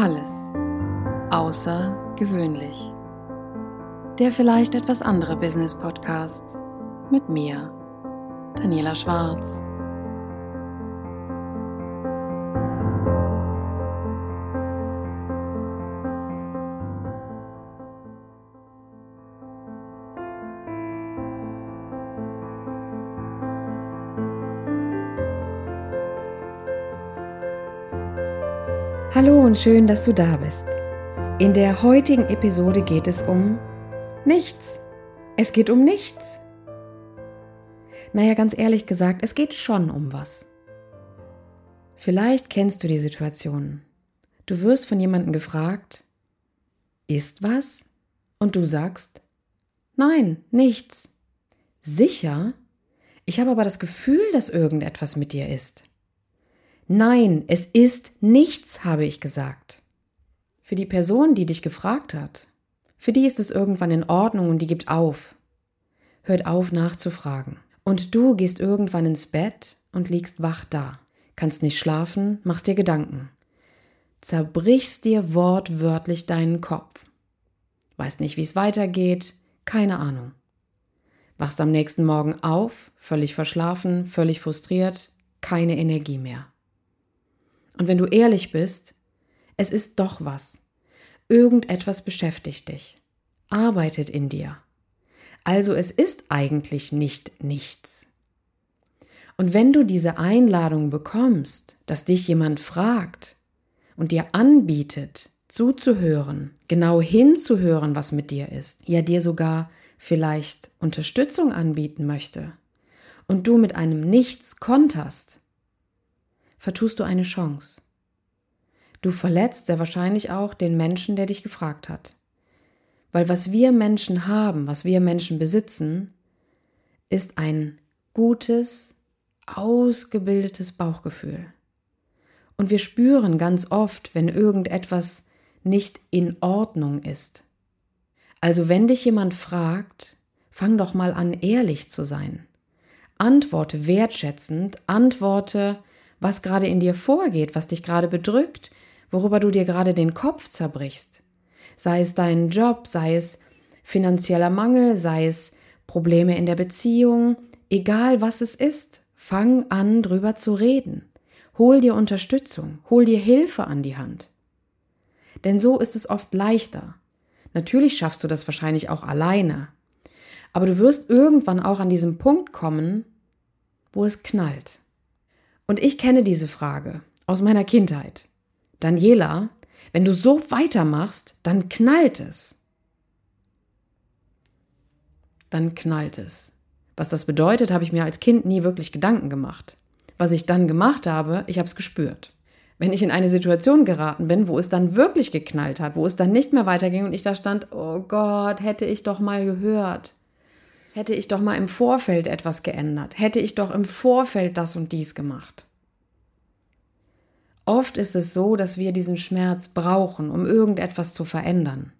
Alles außergewöhnlich. Der vielleicht etwas andere Business Podcast mit mir, Daniela Schwarz. Hallo und schön, dass du da bist. In der heutigen Episode geht es um nichts. Es geht um nichts. Naja, ganz ehrlich gesagt, es geht schon um was. Vielleicht kennst du die Situation. Du wirst von jemandem gefragt, ist was? Und du sagst, nein, nichts. Sicher? Ich habe aber das Gefühl, dass irgendetwas mit dir ist. Nein, es ist nichts, habe ich gesagt. Für die Person, die dich gefragt hat, für die ist es irgendwann in Ordnung und die gibt auf. Hört auf nachzufragen. Und du gehst irgendwann ins Bett und liegst wach da. Kannst nicht schlafen, machst dir Gedanken. Zerbrichst dir wortwörtlich deinen Kopf. Weißt nicht, wie es weitergeht, keine Ahnung. Wachst am nächsten Morgen auf, völlig verschlafen, völlig frustriert, keine Energie mehr. Und wenn du ehrlich bist, es ist doch was. Irgendetwas beschäftigt dich, arbeitet in dir. Also es ist eigentlich nicht nichts. Und wenn du diese Einladung bekommst, dass dich jemand fragt und dir anbietet, zuzuhören, genau hinzuhören, was mit dir ist, ja dir sogar vielleicht Unterstützung anbieten möchte, und du mit einem Nichts konterst, vertust du eine Chance. Du verletzt sehr wahrscheinlich auch den Menschen, der dich gefragt hat. Weil was wir Menschen haben, was wir Menschen besitzen, ist ein gutes, ausgebildetes Bauchgefühl. Und wir spüren ganz oft, wenn irgendetwas nicht in Ordnung ist. Also wenn dich jemand fragt, fang doch mal an, ehrlich zu sein. Antworte wertschätzend, antworte was gerade in dir vorgeht, was dich gerade bedrückt, worüber du dir gerade den Kopf zerbrichst. Sei es dein Job, sei es finanzieller Mangel, sei es Probleme in der Beziehung, egal was es ist, fang an, drüber zu reden. Hol dir Unterstützung, hol dir Hilfe an die Hand. Denn so ist es oft leichter. Natürlich schaffst du das wahrscheinlich auch alleine. Aber du wirst irgendwann auch an diesem Punkt kommen, wo es knallt. Und ich kenne diese Frage aus meiner Kindheit. Daniela, wenn du so weitermachst, dann knallt es. Dann knallt es. Was das bedeutet, habe ich mir als Kind nie wirklich Gedanken gemacht. Was ich dann gemacht habe, ich habe es gespürt. Wenn ich in eine Situation geraten bin, wo es dann wirklich geknallt hat, wo es dann nicht mehr weiterging und ich da stand, oh Gott, hätte ich doch mal gehört. Hätte ich doch mal im Vorfeld etwas geändert, hätte ich doch im Vorfeld das und dies gemacht. Oft ist es so, dass wir diesen Schmerz brauchen, um irgendetwas zu verändern.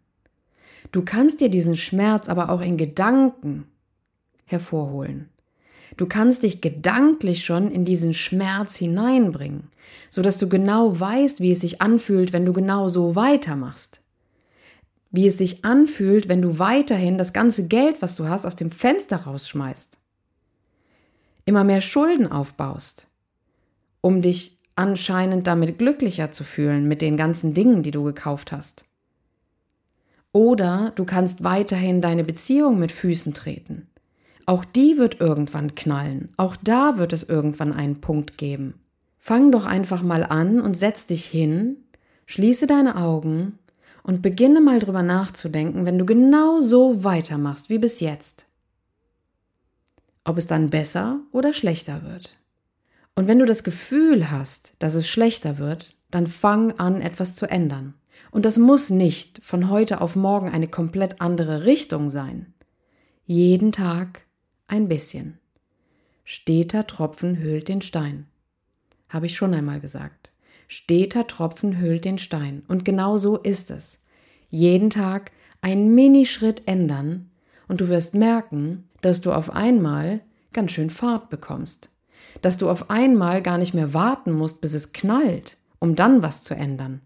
Du kannst dir diesen Schmerz aber auch in Gedanken hervorholen. Du kannst dich gedanklich schon in diesen Schmerz hineinbringen, so dass du genau weißt, wie es sich anfühlt, wenn du genau so weitermachst wie es sich anfühlt, wenn du weiterhin das ganze Geld, was du hast, aus dem Fenster rausschmeißt. Immer mehr Schulden aufbaust, um dich anscheinend damit glücklicher zu fühlen mit den ganzen Dingen, die du gekauft hast. Oder du kannst weiterhin deine Beziehung mit Füßen treten. Auch die wird irgendwann knallen. Auch da wird es irgendwann einen Punkt geben. Fang doch einfach mal an und setz dich hin, schließe deine Augen und beginne mal drüber nachzudenken, wenn du genau so weitermachst wie bis jetzt. Ob es dann besser oder schlechter wird. Und wenn du das Gefühl hast, dass es schlechter wird, dann fang an, etwas zu ändern. Und das muss nicht von heute auf morgen eine komplett andere Richtung sein. Jeden Tag ein bisschen. Steter Tropfen höhlt den Stein. Habe ich schon einmal gesagt. Steter Tropfen hüllt den Stein. Und genau so ist es. Jeden Tag einen Minischritt ändern und du wirst merken, dass du auf einmal ganz schön Fahrt bekommst. Dass du auf einmal gar nicht mehr warten musst, bis es knallt, um dann was zu ändern.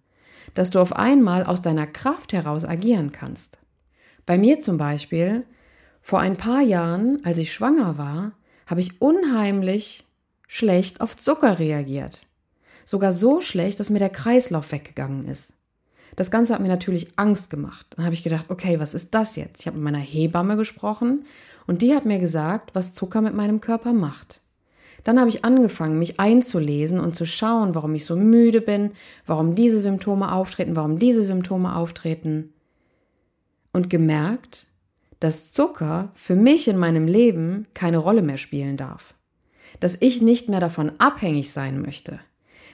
dass du auf einmal aus deiner Kraft heraus agieren kannst. Bei mir zum Beispiel, vor ein paar Jahren, als ich schwanger war, habe ich unheimlich schlecht auf Zucker reagiert. Sogar so schlecht, dass mir der Kreislauf weggegangen ist. Das Ganze hat mir natürlich Angst gemacht. Dann habe ich gedacht, okay, was ist das jetzt? Ich habe mit meiner Hebamme gesprochen und die hat mir gesagt, was Zucker mit meinem Körper macht. Dann habe ich angefangen, mich einzulesen und zu schauen, warum ich so müde bin, warum diese Symptome auftreten, warum diese Symptome auftreten. Und gemerkt, dass Zucker für mich in meinem Leben keine Rolle mehr spielen darf. Dass ich nicht mehr davon abhängig sein möchte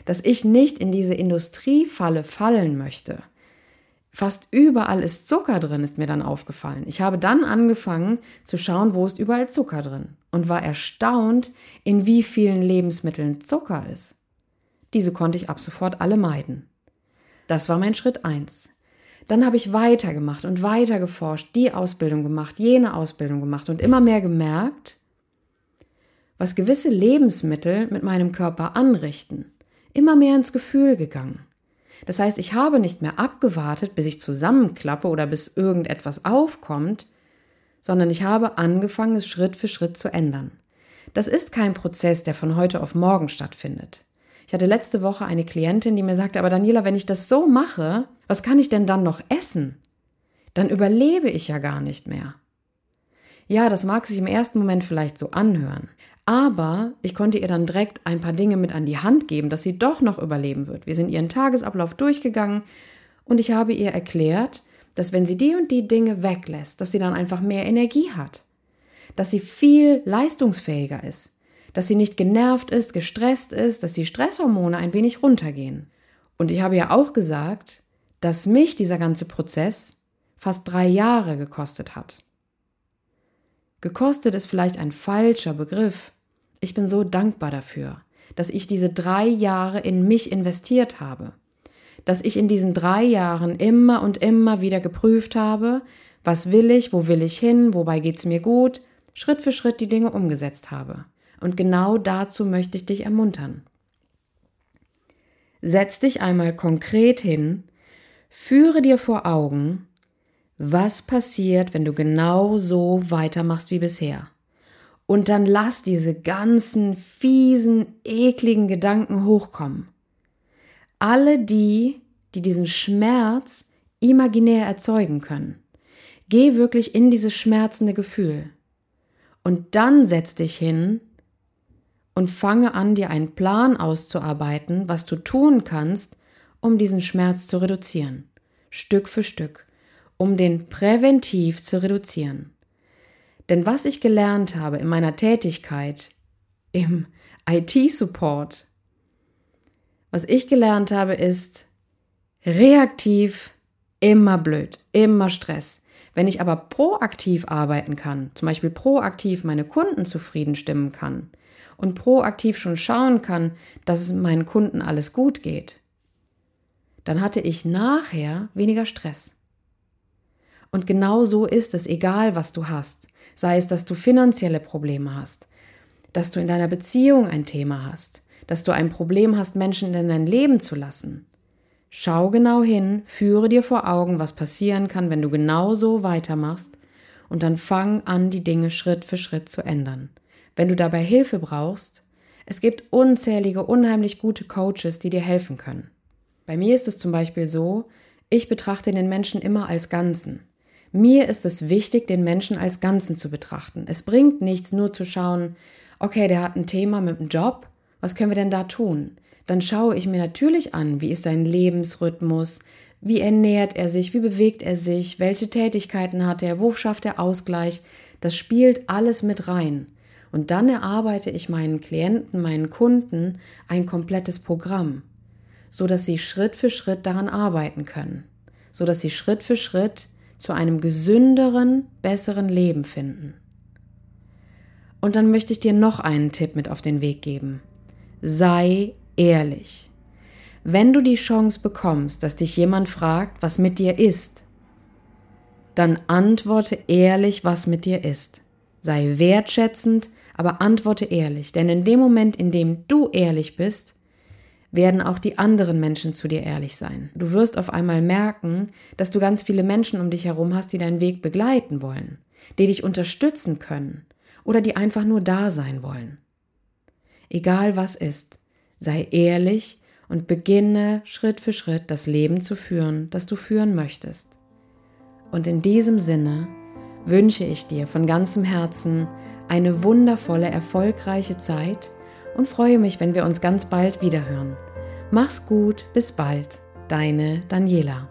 dass ich nicht in diese Industriefalle fallen möchte. Fast überall ist Zucker drin, ist mir dann aufgefallen. Ich habe dann angefangen zu schauen, wo ist überall Zucker drin und war erstaunt, in wie vielen Lebensmitteln Zucker ist. Diese konnte ich ab sofort alle meiden. Das war mein Schritt eins. Dann habe ich weitergemacht und weiter geforscht, die Ausbildung gemacht, jene Ausbildung gemacht und immer mehr gemerkt, was gewisse Lebensmittel mit meinem Körper anrichten immer mehr ins Gefühl gegangen. Das heißt, ich habe nicht mehr abgewartet, bis ich zusammenklappe oder bis irgendetwas aufkommt, sondern ich habe angefangen, es Schritt für Schritt zu ändern. Das ist kein Prozess, der von heute auf morgen stattfindet. Ich hatte letzte Woche eine Klientin, die mir sagte, aber Daniela, wenn ich das so mache, was kann ich denn dann noch essen? Dann überlebe ich ja gar nicht mehr. Ja, das mag sich im ersten Moment vielleicht so anhören, aber ich konnte ihr dann direkt ein paar Dinge mit an die Hand geben, dass sie doch noch überleben wird. Wir sind ihren Tagesablauf durchgegangen und ich habe ihr erklärt, dass wenn sie die und die Dinge weglässt, dass sie dann einfach mehr Energie hat, dass sie viel leistungsfähiger ist, dass sie nicht genervt ist, gestresst ist, dass die Stresshormone ein wenig runtergehen. Und ich habe ja auch gesagt, dass mich dieser ganze Prozess fast drei Jahre gekostet hat. Gekostet ist vielleicht ein falscher Begriff, ich bin so dankbar dafür, dass ich diese drei Jahre in mich investiert habe, dass ich in diesen drei Jahren immer und immer wieder geprüft habe, was will ich, wo will ich hin, wobei geht's mir gut, Schritt für Schritt die Dinge umgesetzt habe. Und genau dazu möchte ich dich ermuntern. Setz dich einmal konkret hin, führe dir vor Augen, was passiert, wenn du genau so weitermachst wie bisher. Und dann lass diese ganzen fiesen, ekligen Gedanken hochkommen. Alle die, die diesen Schmerz imaginär erzeugen können. Geh wirklich in dieses schmerzende Gefühl. Und dann setz dich hin und fange an, dir einen Plan auszuarbeiten, was du tun kannst, um diesen Schmerz zu reduzieren. Stück für Stück. Um den präventiv zu reduzieren. Denn was ich gelernt habe in meiner Tätigkeit im IT-Support, was ich gelernt habe, ist reaktiv immer blöd, immer Stress. Wenn ich aber proaktiv arbeiten kann, zum Beispiel proaktiv meine Kunden zufrieden stimmen kann und proaktiv schon schauen kann, dass es meinen Kunden alles gut geht, dann hatte ich nachher weniger Stress. Und genau so ist es, egal was du hast. Sei es, dass du finanzielle Probleme hast, dass du in deiner Beziehung ein Thema hast, dass du ein Problem hast, Menschen in dein Leben zu lassen. Schau genau hin, führe dir vor Augen, was passieren kann, wenn du genau so weitermachst und dann fang an, die Dinge Schritt für Schritt zu ändern. Wenn du dabei Hilfe brauchst, es gibt unzählige, unheimlich gute Coaches, die dir helfen können. Bei mir ist es zum Beispiel so, ich betrachte den Menschen immer als Ganzen. Mir ist es wichtig, den Menschen als Ganzen zu betrachten. Es bringt nichts, nur zu schauen, okay, der hat ein Thema mit dem Job, was können wir denn da tun? Dann schaue ich mir natürlich an, wie ist sein Lebensrhythmus, wie ernährt er sich, wie bewegt er sich, welche Tätigkeiten hat er, wo schafft er Ausgleich. Das spielt alles mit rein. Und dann erarbeite ich meinen Klienten, meinen Kunden ein komplettes Programm, so dass sie Schritt für Schritt daran arbeiten können, so dass sie Schritt für Schritt zu einem gesünderen, besseren Leben finden. Und dann möchte ich dir noch einen Tipp mit auf den Weg geben. Sei ehrlich. Wenn du die Chance bekommst, dass dich jemand fragt, was mit dir ist, dann antworte ehrlich, was mit dir ist. Sei wertschätzend, aber antworte ehrlich, denn in dem Moment, in dem du ehrlich bist, werden auch die anderen Menschen zu dir ehrlich sein. Du wirst auf einmal merken, dass du ganz viele Menschen um dich herum hast, die deinen Weg begleiten wollen, die dich unterstützen können oder die einfach nur da sein wollen. Egal was ist, sei ehrlich und beginne Schritt für Schritt das Leben zu führen, das du führen möchtest. Und in diesem Sinne wünsche ich dir von ganzem Herzen eine wundervolle, erfolgreiche Zeit und freue mich, wenn wir uns ganz bald wiederhören. Mach's gut, bis bald, deine Daniela.